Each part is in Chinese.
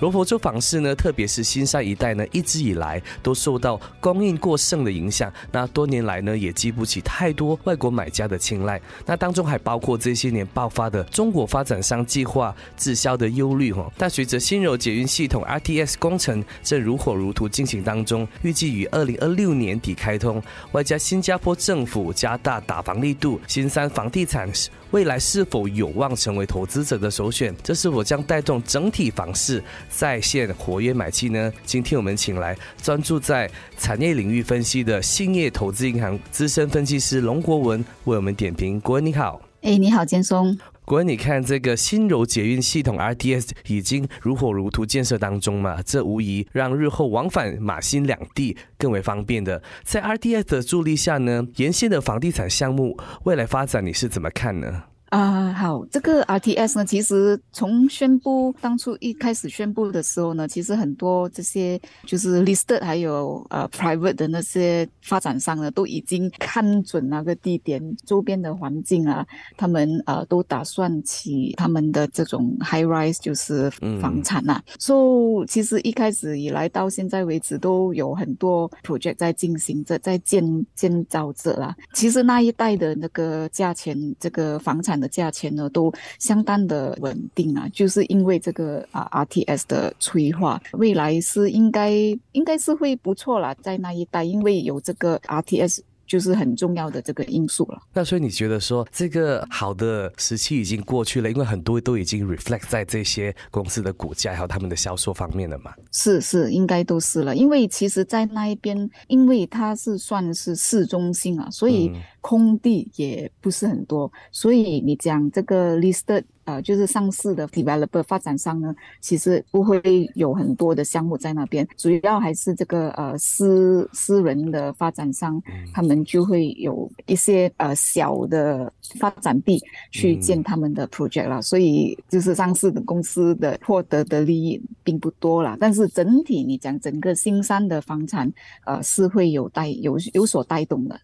罗佛州房市呢，特别是新山一带呢，一直以来都受到供应过剩的影响。那多年来呢，也激不起太多外国买家的青睐。那当中还包括这些年爆发的中国发展商计划滞销的忧虑哈。但随着新柔捷运系统 RTS 工程正如火如荼进行当中，预计于二零二六年底开通，外加新加坡政府加大打房力度，新山房地产未来是否有望成为投资者的首选？这是否将带动整体房市？在线活跃买气呢？今天我们请来专注在产业领域分析的兴业投资银行资深分析师龙国文为我们点评。国文你好，哎，你好，坚松。国文，你看这个新柔捷运系统 RDS 已经如火如荼建设当中嘛？这无疑让日后往返马新两地更为方便的。在 RDS 的助力下呢，沿线的房地产项目未来发展你是怎么看呢？啊，好，这个 RTS 呢，其实从宣布当初一开始宣布的时候呢，其实很多这些就是 listed 还有呃 private 的那些发展商呢，都已经看准那个地点周边的环境啊，他们呃都打算起他们的这种 high rise 就是房产呐。所以其实一开始以来到现在为止，都有很多 project 在进行着，在建建造着啦。其实那一带的那个价钱，这个房产的。价钱呢都相当的稳定啊，就是因为这个啊 RTS 的催化，未来是应该应该是会不错啦，在那一带，因为有这个 RTS。就是很重要的这个因素了。那所以你觉得说这个好的时期已经过去了，因为很多都已经 reflect 在这些公司的股价还有他们的销售方面了嘛？是是，应该都是了。因为其实，在那一边，因为它是算是市中心啊，所以空地也不是很多。所以你讲这个 listed。呃，就是上市的 developer 发展商呢，其实不会有很多的项目在那边，主要还是这个呃私私人的发展商，他们就会有一些呃小的发展地去建他们的 project 了，所以就是上市的公司的获得的利益并不多了，但是整体你讲整个新山的房产，呃是会有带有有所带动的。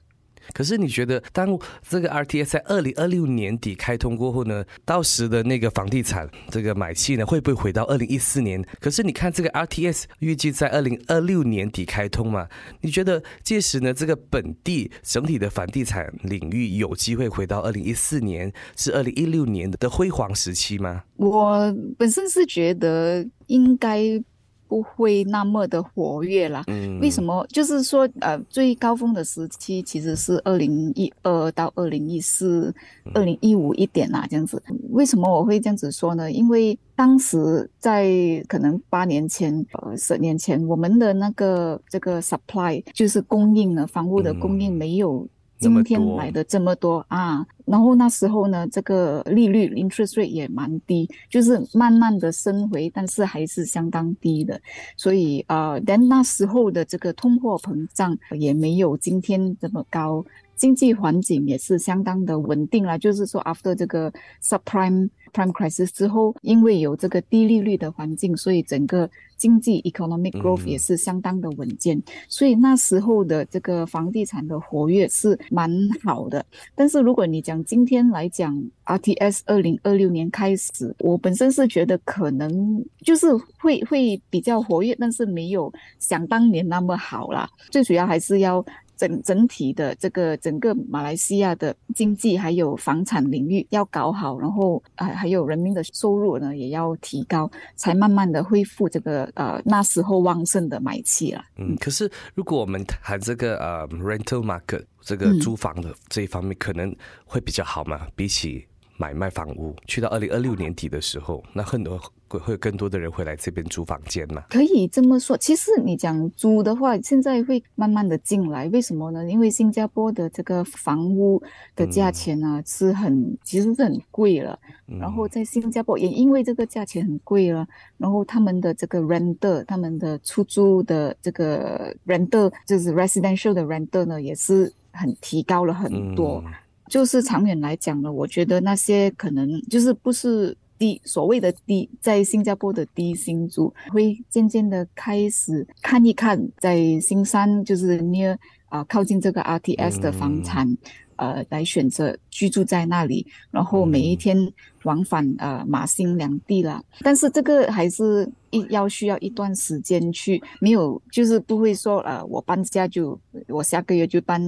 可是你觉得，当这个 RTS 在二零二六年底开通过后呢，到时的那个房地产这个买气呢，会不会回到二零一四年？可是你看这个 RTS 预计在二零二六年底开通嘛，你觉得届时呢，这个本地整体的房地产领域有机会回到二零一四年是二零一六年的辉煌时期吗？我本身是觉得应该。不会那么的活跃啦。嗯，为什么？就是说，呃，最高峰的时期其实是二零一二到二零一四、二零一五一点啦，这样子。为什么我会这样子说呢？因为当时在可能八年前、呃十年前，我们的那个这个 supply 就是供应呢，房屋的供应没有。今天买的这么多啊，然后那时候呢，这个利率 interest rate 也蛮低，就是慢慢的升回，但是还是相当低的。所以啊，但那时候的这个通货膨胀也没有今天这么高，经济环境也是相当的稳定了。就是说，after 这个 subprime prime crisis 之后，因为有这个低利率的环境，所以整个。经济 economic growth 也是相当的稳健，所以那时候的这个房地产的活跃是蛮好的。但是如果你讲今天来讲，RTS 二零二六年开始，我本身是觉得可能就是会会比较活跃，但是没有想当年那么好啦。最主要还是要。整整体的这个整个马来西亚的经济还有房产领域要搞好，然后啊还有人民的收入呢也要提高，才慢慢的恢复这个呃那时候旺盛的买气了。嗯，可是如果我们谈这个呃 rental market 这个租房的这一方面，可能会比较好嘛？比起买卖房屋。去到二零二六年底的时候，那很多会会更多的人会来这边租房间嘛？可以这么说。其实你讲租的话，现在会慢慢的进来。为什么呢？因为新加坡的这个房屋的价钱呢是很，其实是很贵了。然后在新加坡也因为这个价钱很贵了，然后他们的这个 renter，他们的出租的这个 renter，就是 residential 的 renter 呢，也是很提高了很多。就是长远来讲呢，我觉得那些可能就是不是低所谓的低，在新加坡的低薪族，会渐渐的开始看一看在新山，就是 near 啊靠近这个 RTS 的房产。呃，来选择居住在那里，然后每一天往返呃马新两地了。但是这个还是一要需要一段时间去，没有就是不会说呃我搬家就我下个月就搬，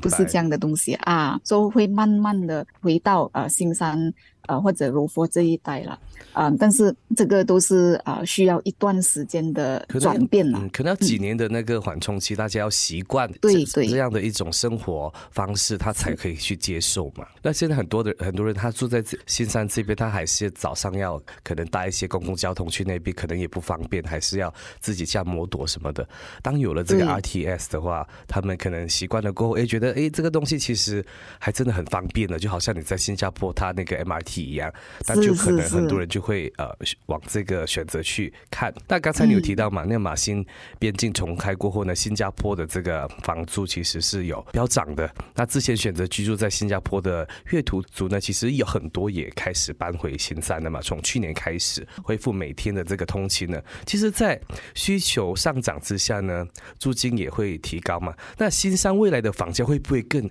不是这样的东西啊，就会慢慢的回到呃新山。呃，或者柔佛这一带了，啊，但是这个都是啊需要一段时间的转变了，可能要几年的那个缓冲期，大家要习惯对对这样的一种生活方式，他才 可以去接受嘛。那现在很多的很多人，他住在新山这边，他还是早上要可能搭一些公共交通去那边，可能也不方便，还是要自己驾摩托什么的。当有了这个 RTS 的话，他们可能习惯了过后，哎，觉得哎这个东西其实还真的很方便的，就好像你在新加坡，他那个 MRT。一样，那就可能很多人就会呃往这个选择去看。那刚才你有提到嘛，那马新边境重开过后呢，新加坡的这个房租其实是有飙涨的。那之前选择居住在新加坡的越土族呢，其实有很多也开始搬回新山了嘛。从去年开始恢复每天的这个通勤呢，其实，在需求上涨之下呢，租金也会提高嘛。那新山未来的房价会不会更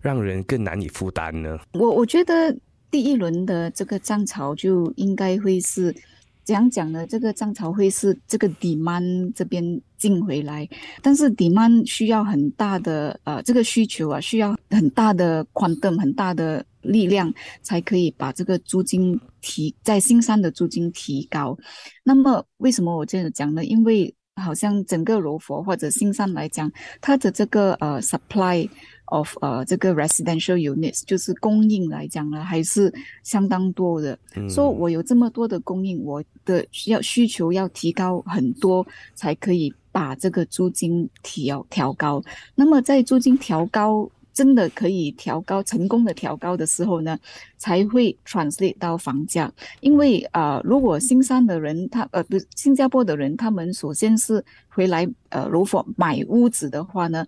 让人更难以负担呢？我我觉得。第一轮的这个涨潮就应该会是怎样讲呢？这个涨潮会是这个 demand 这边进回来，但是 demand 需要很大的呃这个需求啊，需要很大的 quantum 很大的力量，才可以把这个租金提在新山的租金提高。那么为什么我这样讲呢？因为好像整个柔佛或者新山来讲，它的这个呃 supply。Of 呃这个 residential units 就是供应来讲呢，还是相当多的。说我有这么多的供应，我的需要需求要提高很多，才可以把这个租金调调高。那么在租金调高真的可以调高成功的调高的时候呢，才会 translate 到房价。因为啊，如果新山的人他呃不新加坡的人，他们首先是回来呃如果买屋子的话呢。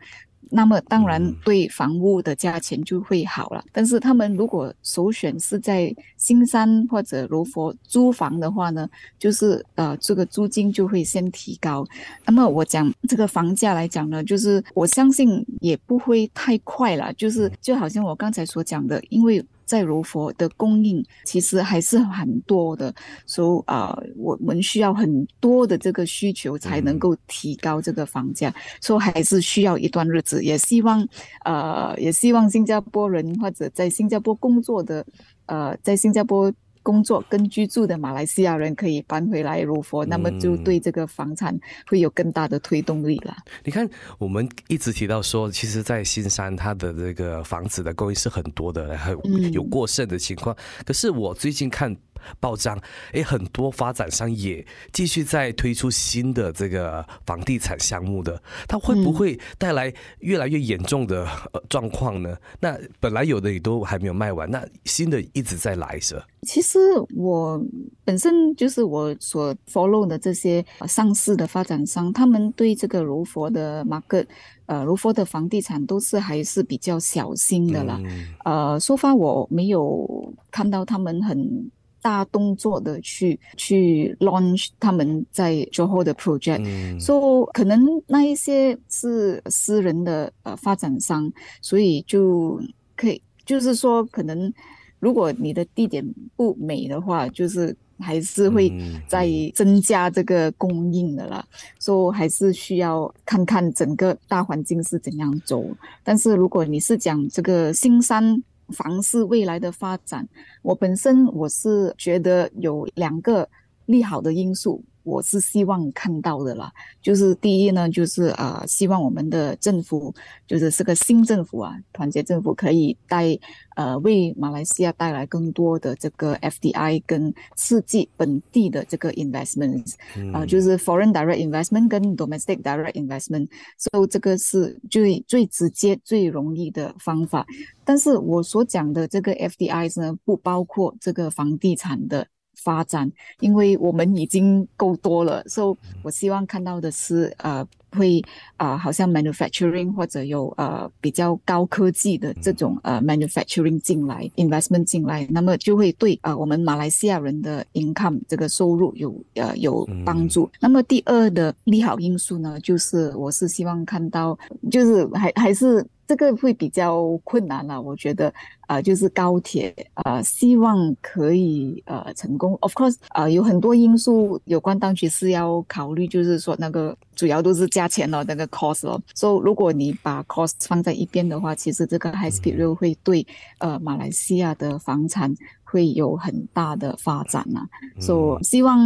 那么当然对房屋的价钱就会好了，但是他们如果首选是在新山或者柔佛租房的话呢，就是呃这个租金就会先提高。那么我讲这个房价来讲呢，就是我相信也不会太快了，就是就好像我刚才所讲的，因为。在如佛的供应其实还是很多的，所以啊，我们需要很多的这个需求才能够提高这个房价，所以还是需要一段日子。也希望，呃，也希望新加坡人或者在新加坡工作的，呃，在新加坡。工作跟居住的马来西亚人可以搬回来入佛，那么就对这个房产会有更大的推动力了。你看，我们一直提到说，其实，在新山它的这个房子的供应是很多的，很有过剩的情况。可是我最近看。暴涨，诶，很多发展商也继续在推出新的这个房地产项目的，它会不会带来越来越严重的呃状况呢？那本来有的也都还没有卖完，那新的一直在来着。其实我本身就是我所 follow 的这些上市的发展商，他们对这个如佛的 market，呃，卢佛的房地产都是还是比较小心的啦。呃，说发我没有看到他们很。大动作的去去 launch 他们在之后的 project，说可能那一些是私人的呃发展商，所以就可以就是说可能如果你的地点不美的话，就是还是会再增加这个供应的啦。说还是需要看看整个大环境是怎样走。但是如果你是讲这个新山。房市未来的发展，我本身我是觉得有两个利好的因素。我是希望看到的啦。就是第一呢，就是呃，希望我们的政府，就是这个新政府啊，团结政府可以带呃为马来西亚带来更多的这个 FDI 跟刺激本地的这个 investment，啊，就是 foreign direct investment 跟 domestic direct investment，所以这个是最最直接、最容易的方法。但是我所讲的这个 FDI 呢，不包括这个房地产的发展，因为我们已经够多了。所以，我希望看到的是，呃，会啊，好像 manufacturing 或者有呃比较高科技的这种呃 manufacturing 进来，investment 进来，那么就会对啊我们马来西亚人的 income 这个收入有呃有帮助。那么第二的利好因素呢，就是我是希望看到，就是还还是。这个会比较困难了，我觉得，啊，就是高铁，啊，希望可以呃成功。Of course，啊，有很多因素，有关当局是要考虑，就是说那个主要都是价钱了，那个 cost 哦。所以，如果你把 cost 放在一边的话，其实这个 high speed rail 会对呃马来西亚的房产会有很大的发展呐。所以，希望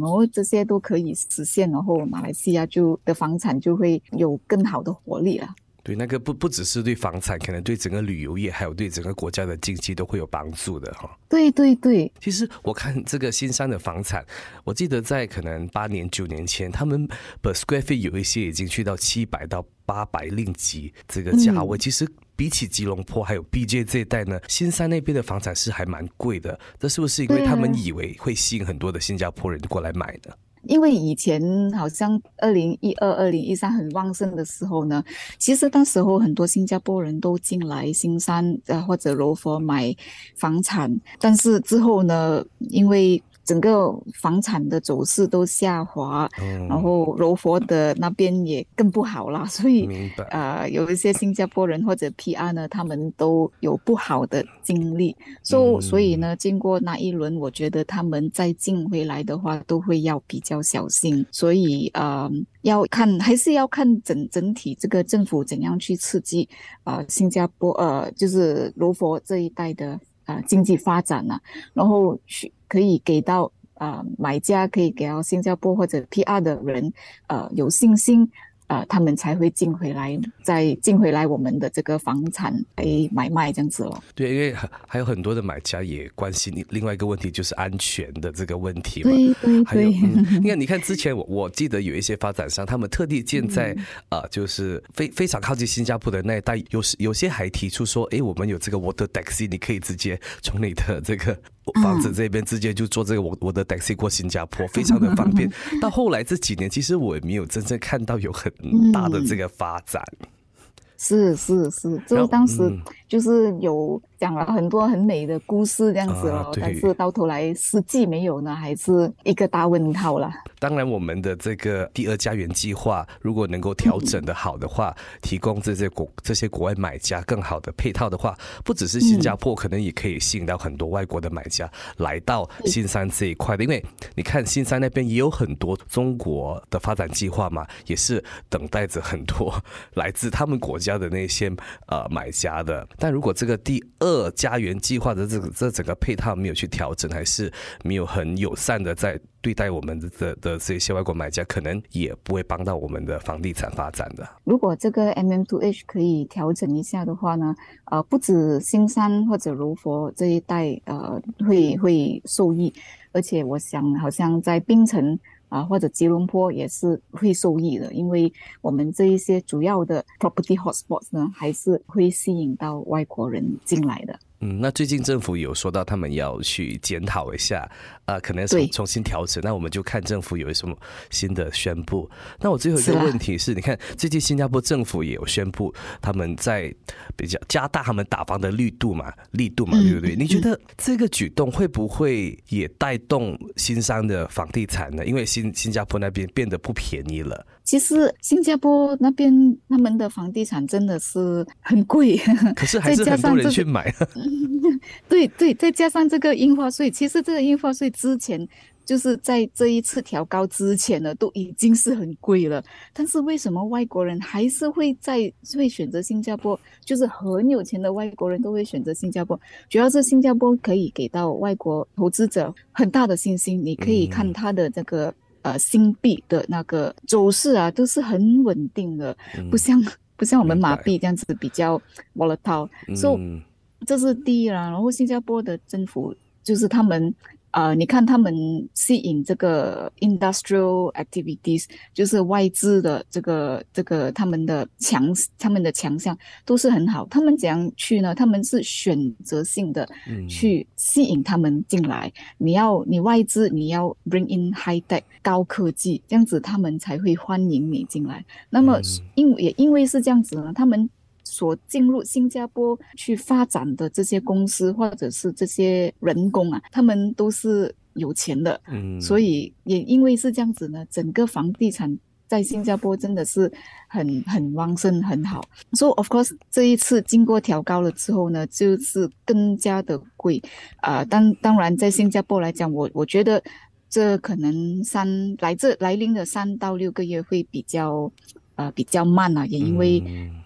哦这些都可以实现，然后马来西亚就的房产就会有更好的活力了。对，那个不不只是对房产，可能对整个旅游业，还有对整个国家的经济都会有帮助的哈。对对对，其实我看这个新山的房产，我记得在可能八年九年前，他们 per square feet 有一些已经去到七百到八百令吉这个价位。其实比起吉隆坡还有 BJ 这一带呢，新山那边的房产是还蛮贵的。这是不是因为他们以为会吸引很多的新加坡人过来买呢？因为以前好像二零一二、二零一三很旺盛的时候呢，其实当时候很多新加坡人都进来新山呃或者罗佛买房产，但是之后呢，因为整个房产的走势都下滑，然后柔佛的那边也更不好了，所以呃有一些新加坡人或者 PR 呢，他们都有不好的经历，所所以呢，经过那一轮，我觉得他们再进回来的话，都会要比较小心，所以呃要看还是要看整整体这个政府怎样去刺激啊新加坡呃就是柔佛这一带的啊经济发展呢，然后去。可以给到啊，买家可以给到新加坡或者 PR 的人，呃，有信心。呃，他们才会进回来，再进回来我们的这个房产来买卖这样子咯。对，因为还有很多的买家也关心另外一个问题，就是安全的这个问题嘛。对对对。你看，你看之前我我记得有一些发展商，他们特地建在啊，就是非非常靠近新加坡的那一带，有有些还提出说，哎，我们有这个 water taxi，你可以直接从你的这个房子这边直接就坐这个我我的 taxi 过新加坡，非常的方便。到后来这几年，其实我也没有真正看到有很大的这个发展，是是是，就是当时就是有。讲了很多很美的故事，这样子哦，但是到头来实际没有呢，还是一个大问号了。当然，我们的这个第二家园计划，如果能够调整的好的话，提供这些国这些国外买家更好的配套的话，不只是新加坡，可能也可以吸引到很多外国的买家来到新山这一块的。因为你看新山那边也有很多中国的发展计划嘛，也是等待着很多 来自他们国家的那些呃买家的。但如果这个第二二家园计划的这个这整个配套没有去调整，还是没有很友善的在对待我们的的的这些外国买家，可能也不会帮到我们的房地产发展的。如果这个 M M Two H 可以调整一下的话呢，呃，不止新山或者如佛这一带呃会会受益，而且我想好像在槟城。啊，或者吉隆坡也是会受益的，因为我们这一些主要的 property hotspots 呢，还是会吸引到外国人进来的。嗯，那最近政府有说到他们要去检讨一下，啊，可能重重新调整。那我们就看政府有什么新的宣布。那我最后一个问题是，你看最近新加坡政府也有宣布，他们在比较加大他们打房的力度嘛，力度嘛，对不对？你觉得这个举动会不会也带动新商的房地产呢？因为新新加坡那边变得不便宜了。其实新加坡那边他们的房地产真的是很贵，可是还是很多人去买。对对，再加上这个印花税，其实这个印花税之前就是在这一次调高之前呢，都已经是很贵了。但是为什么外国人还是会在会选择新加坡？就是很有钱的外国人都会选择新加坡，主要是新加坡可以给到外国投资者很大的信心。你可以看它的这个。呃新币的那个走势啊，都是很稳定的，不像不像我们马币这样子比较 volatile。所以这是第一啦。然后新加坡的政府就是他们。呃，你看他们吸引这个 industrial activities，就是外资的这个这个他们的强他们的强项都是很好。他们怎样去呢？他们是选择性的去吸引他们进来。你要你外资你要 bring in high tech 高科技，这样子他们才会欢迎你进来。那么因也因为是这样子呢，他们。所进入新加坡去发展的这些公司或者是这些人工啊，他们都是有钱的，嗯，所以也因为是这样子呢，整个房地产在新加坡真的是很很旺盛，很好。所以 of course 这一次经过调高了之后呢，就是更加的贵啊。当当然在新加坡来讲，我我觉得这可能三来这来临的三到六个月会比较呃比较慢啊，也因为。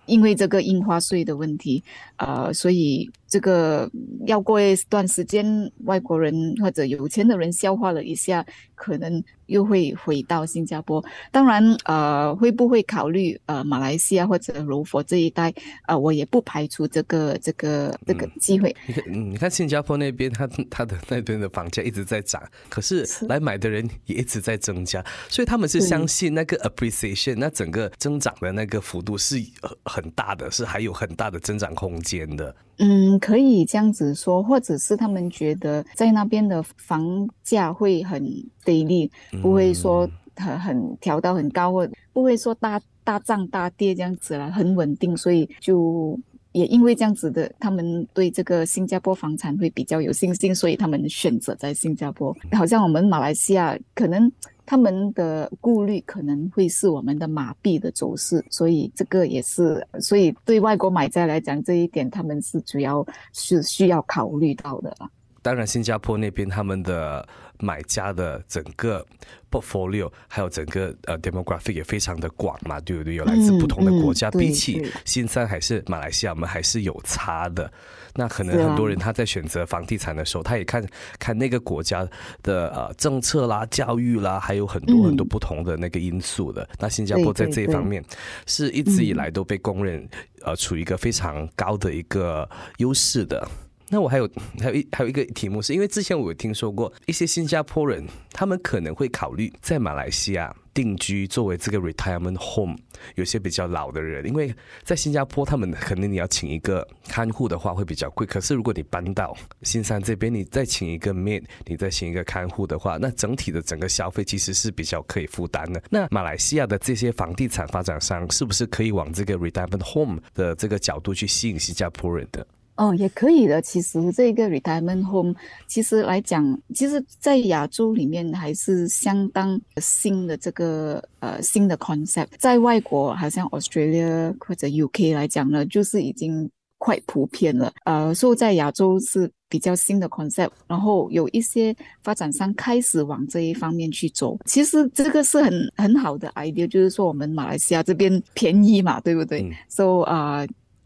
因为这个印花税的问题，呃，所以这个要过一段时间，外国人或者有钱的人消化了一下，可能又会回到新加坡。当然，呃，会不会考虑呃马来西亚或者柔佛这一带？呃，我也不排除这个这个这个机会。你看，你看新加坡那边，他他的那边的房价一直在涨，可是来买的人也一直在增加，所以他们是相信那个 appreciation，那整个增长的那个幅度是呃。很大的是还有很大的增长空间的，嗯，可以这样子说，或者是他们觉得在那边的房价会很低利，不会说很很调到很高，或不会说大大涨大跌这样子了，很稳定，所以就也因为这样子的，他们对这个新加坡房产会比较有信心，所以他们选择在新加坡。好像我们马来西亚可能。他们的顾虑可能会是我们的马币的走势，所以这个也是，所以对外国买家来讲，这一点他们是主要是需要考虑到的。当然，新加坡那边他们的买家的整个 portfolio 还有整个呃 demographic 也非常的广嘛，对不对？有来自不同的国家，比起新山还是马来西亚，我们还是有差的。那可能很多人他在选择房地产的时候，他也看看那个国家的呃政策啦、教育啦，还有很多很多不同的那个因素的。那新加坡在这一方面是一直以来都被公认呃处于一个非常高的一个优势的。那我还有 还有一还有一个题目，是因为之前我有听说过一些新加坡人，他们可能会考虑在马来西亚定居，作为这个 retirement home。有些比较老的人，因为在新加坡，他们可能你要请一个看护的话会比较贵。可是如果你搬到新山这边，你再请一个 maid，你再请一个看护的话，那整体的整个消费其实是比较可以负担的。那马来西亚的这些房地产发展商，是不是可以往这个 retirement home 的这个角度去吸引新加坡人的？哦，也可以的。其实这个 retirement home，其实来讲，其实，在亚洲里面还是相当新的这个呃新的 concept。在外国，好像 Australia 或者 UK 来讲呢，就是已经快普遍了。呃，所以在亚洲是比较新的 concept。然后有一些发展商开始往这一方面去走。其实这个是很很好的 idea，就是说我们马来西亚这边便宜嘛，对不对？So 啊。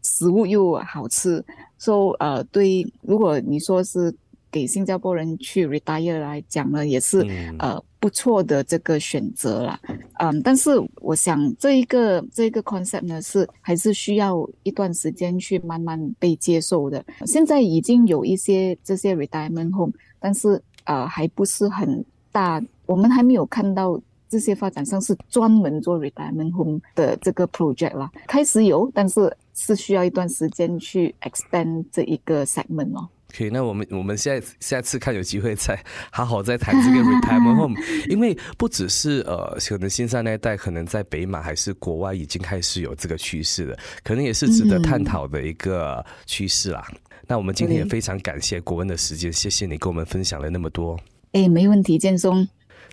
食物又好吃，所以呃对，如果你说是给新加坡人去 retire 来讲呢，也是呃不错的这个选择啦。嗯，但是我想这一个这一个 concept 呢是还是需要一段时间去慢慢被接受的。现在已经有一些这些 retirement home，但是呃还不是很大，我们还没有看到这些发展商是专门做 retirement home 的这个 project 啦。开始有，但是。是需要一段时间去 expand 这一个 segment 哦。可以，那我们我们现在下次看有机会再好好再谈这个 retirement home，因为不只是呃，可能新山那一代，可能在北马还是国外已经开始有这个趋势了，可能也是值得探讨的一个趋势啦。那我们今天也非常感谢国文的时间，谢谢你跟我们分享了那么多。哎，没问题，建松。